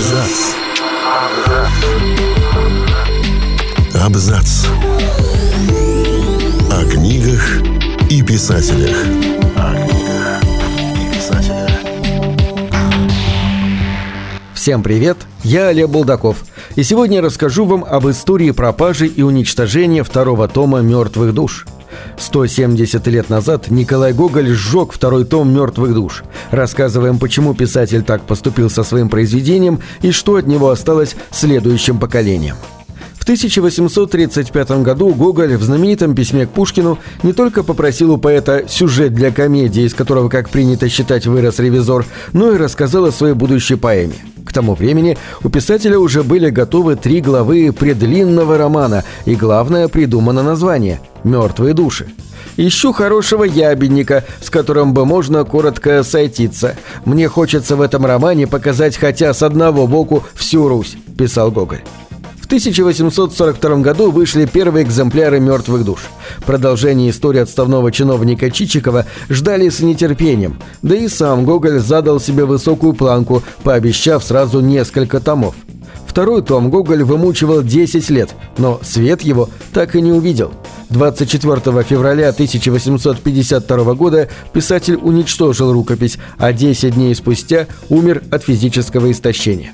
Абзац. Абзац. О книгах и писателях. О книгах и писателях. Всем привет, я Олег Булдаков. И сегодня я расскажу вам об истории пропажи и уничтожения второго тома «Мертвых душ». 170 лет назад Николай Гоголь сжег второй том «Мертвых душ». Рассказываем, почему писатель так поступил со своим произведением и что от него осталось следующим поколениям. В 1835 году Гоголь в знаменитом письме к Пушкину не только попросил у поэта сюжет для комедии, из которого, как принято считать, вырос ревизор, но и рассказал о своей будущей поэме. К тому времени у писателя уже были готовы три главы предлинного романа, и главное придумано название «Мертвые души». Ищу хорошего ябедника, с которым бы можно коротко сойтиться. Мне хочется в этом романе показать хотя с одного боку всю Русь», – писал Гоголь. В 1842 году вышли первые экземпляры «Мертвых душ». Продолжение истории отставного чиновника Чичикова ждали с нетерпением, да и сам Гоголь задал себе высокую планку, пообещав сразу несколько томов. Второй том Гоголь вымучивал 10 лет, но свет его так и не увидел. 24 февраля 1852 года писатель уничтожил рукопись, а 10 дней спустя умер от физического истощения.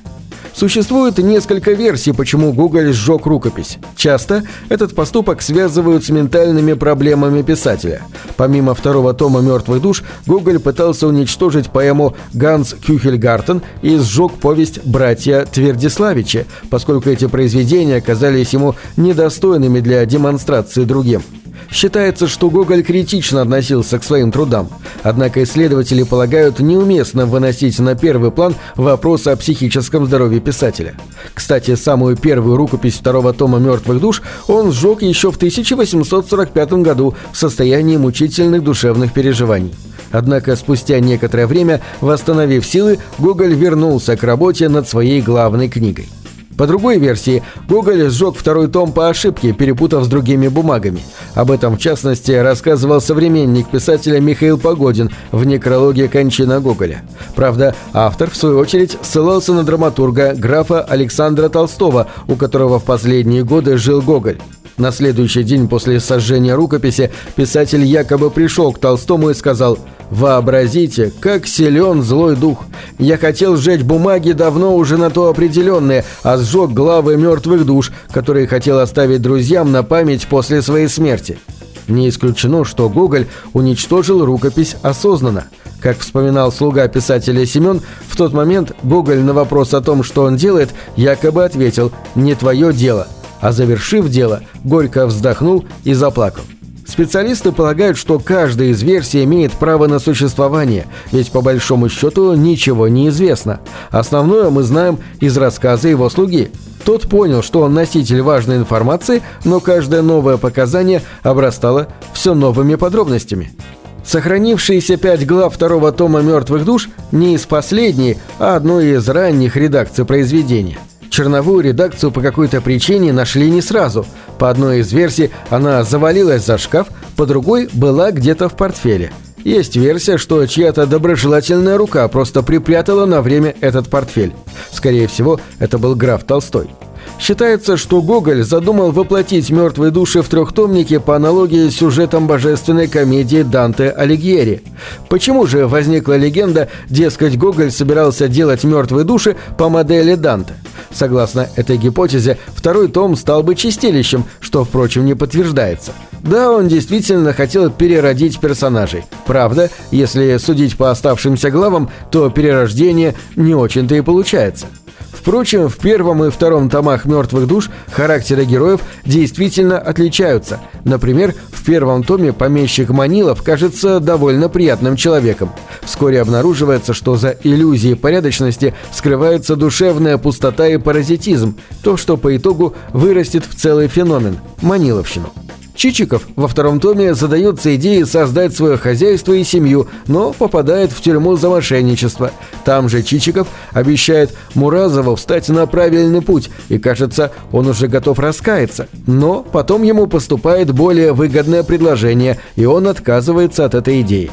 Существует несколько версий, почему Гоголь сжег рукопись. Часто этот поступок связывают с ментальными проблемами писателя. Помимо второго тома «Мертвых душ», Гоголь пытался уничтожить поэму «Ганс Кюхельгартен» и сжег повесть «Братья Твердиславичи», поскольку эти произведения оказались ему недостойными для демонстрации другим. Считается, что Гоголь критично относился к своим трудам. Однако исследователи полагают неуместно выносить на первый план вопрос о психическом здоровье писателя. Кстати, самую первую рукопись второго тома «Мертвых душ» он сжег еще в 1845 году в состоянии мучительных душевных переживаний. Однако спустя некоторое время, восстановив силы, Гоголь вернулся к работе над своей главной книгой. По другой версии, Гоголь сжег второй том по ошибке, перепутав с другими бумагами. Об этом, в частности, рассказывал современник писателя Михаил Погодин в некрологе «Кончина Гоголя». Правда, автор, в свою очередь, ссылался на драматурга графа Александра Толстого, у которого в последние годы жил Гоголь. На следующий день после сожжения рукописи писатель якобы пришел к Толстому и сказал «Вообразите, как силен злой дух! Я хотел сжечь бумаги давно уже на то определенные, а сжег главы мертвых душ, которые хотел оставить друзьям на память после своей смерти». Не исключено, что Гоголь уничтожил рукопись осознанно. Как вспоминал слуга писателя Семен, в тот момент Гоголь на вопрос о том, что он делает, якобы ответил «не твое дело», а завершив дело, горько вздохнул и заплакал. Специалисты полагают, что каждая из версий имеет право на существование, ведь по большому счету ничего не известно. Основное мы знаем из рассказа его слуги. Тот понял, что он носитель важной информации, но каждое новое показание обрастало все новыми подробностями. Сохранившиеся пять глав второго тома «Мертвых душ» не из последней, а одной из ранних редакций произведения. Черновую редакцию по какой-то причине нашли не сразу. По одной из версий она завалилась за шкаф, по другой была где-то в портфеле. Есть версия, что чья-то доброжелательная рука просто припрятала на время этот портфель. Скорее всего, это был граф Толстой. Считается, что Гоголь задумал воплотить мертвые души в трехтомнике по аналогии с сюжетом божественной комедии Данте Алигьери. Почему же возникла легенда, дескать, Гоголь собирался делать мертвые души по модели Данте? Согласно этой гипотезе, второй том стал бы чистилищем, что, впрочем, не подтверждается. Да, он действительно хотел переродить персонажей. Правда, если судить по оставшимся главам, то перерождение не очень-то и получается. Впрочем, в первом и втором томах «Мертвых душ» характеры героев действительно отличаются. Например, в первом томе помещик Манилов кажется довольно приятным человеком. Вскоре обнаруживается, что за иллюзией порядочности скрывается душевная пустота и паразитизм, то, что по итогу вырастет в целый феномен – Маниловщину. Чичиков во втором томе задается идеей создать свое хозяйство и семью, но попадает в тюрьму за мошенничество. Там же Чичиков обещает Муразову встать на правильный путь, и кажется, он уже готов раскаяться. Но потом ему поступает более выгодное предложение, и он отказывается от этой идеи.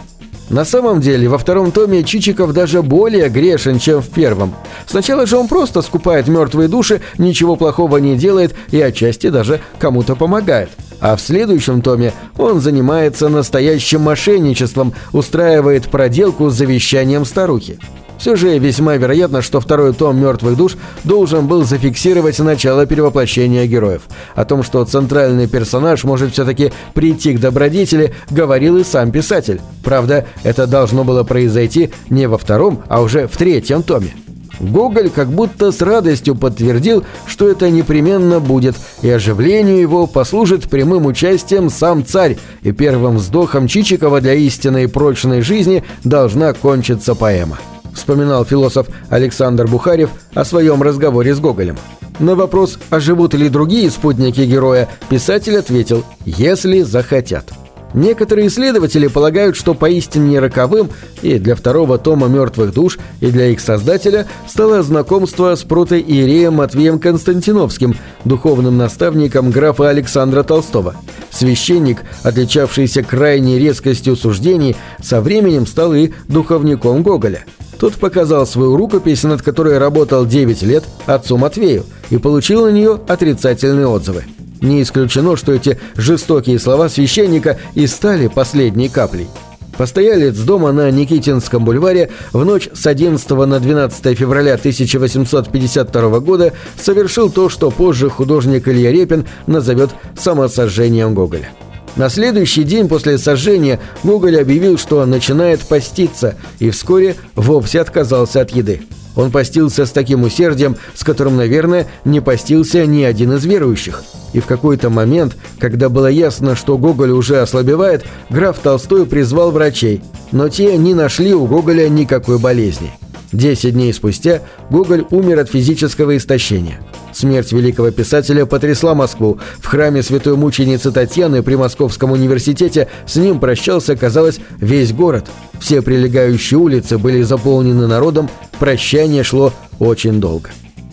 На самом деле, во втором томе Чичиков даже более грешен, чем в первом. Сначала же он просто скупает мертвые души, ничего плохого не делает и отчасти даже кому-то помогает. А в следующем томе он занимается настоящим мошенничеством, устраивает проделку с завещанием старухи. Все же весьма вероятно, что второй том «Мертвых душ» должен был зафиксировать начало перевоплощения героев. О том, что центральный персонаж может все-таки прийти к добродетели, говорил и сам писатель. Правда, это должно было произойти не во втором, а уже в третьем томе. Гоголь как будто с радостью подтвердил, что это непременно будет, и оживлению его послужит прямым участием сам царь, и первым вздохом Чичикова для истинной прочной жизни должна кончиться поэма вспоминал философ Александр Бухарев о своем разговоре с Гоголем. На вопрос, а живут ли другие спутники героя, писатель ответил «если захотят». Некоторые исследователи полагают, что поистине роковым и для второго тома «Мертвых душ», и для их создателя стало знакомство с протоиереем Матвеем Константиновским, духовным наставником графа Александра Толстого. Священник, отличавшийся крайней резкостью суждений, со временем стал и духовником Гоголя – тот показал свою рукопись, над которой работал 9 лет, отцу Матвею, и получил на нее отрицательные отзывы. Не исключено, что эти жестокие слова священника и стали последней каплей. Постоялец дома на Никитинском бульваре в ночь с 11 на 12 февраля 1852 года совершил то, что позже художник Илья Репин назовет самосожжением Гоголя. На следующий день после сожжения Гоголь объявил, что начинает поститься, и вскоре вовсе отказался от еды. Он постился с таким усердием, с которым, наверное, не постился ни один из верующих. И в какой-то момент, когда было ясно, что Гоголь уже ослабевает, граф Толстой призвал врачей, но те не нашли у Гоголя никакой болезни. Десять дней спустя Гоголь умер от физического истощения. Смерть великого писателя потрясла Москву. В храме святой мученицы Татьяны при Московском университете с ним прощался, казалось, весь город. Все прилегающие улицы были заполнены народом, прощание шло очень долго.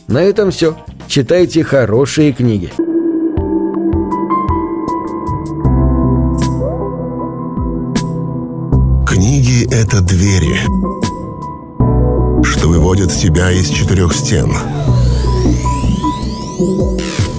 На этом все. Читайте хорошие книги. Книги — это двери, что выводят тебя из четырех стен —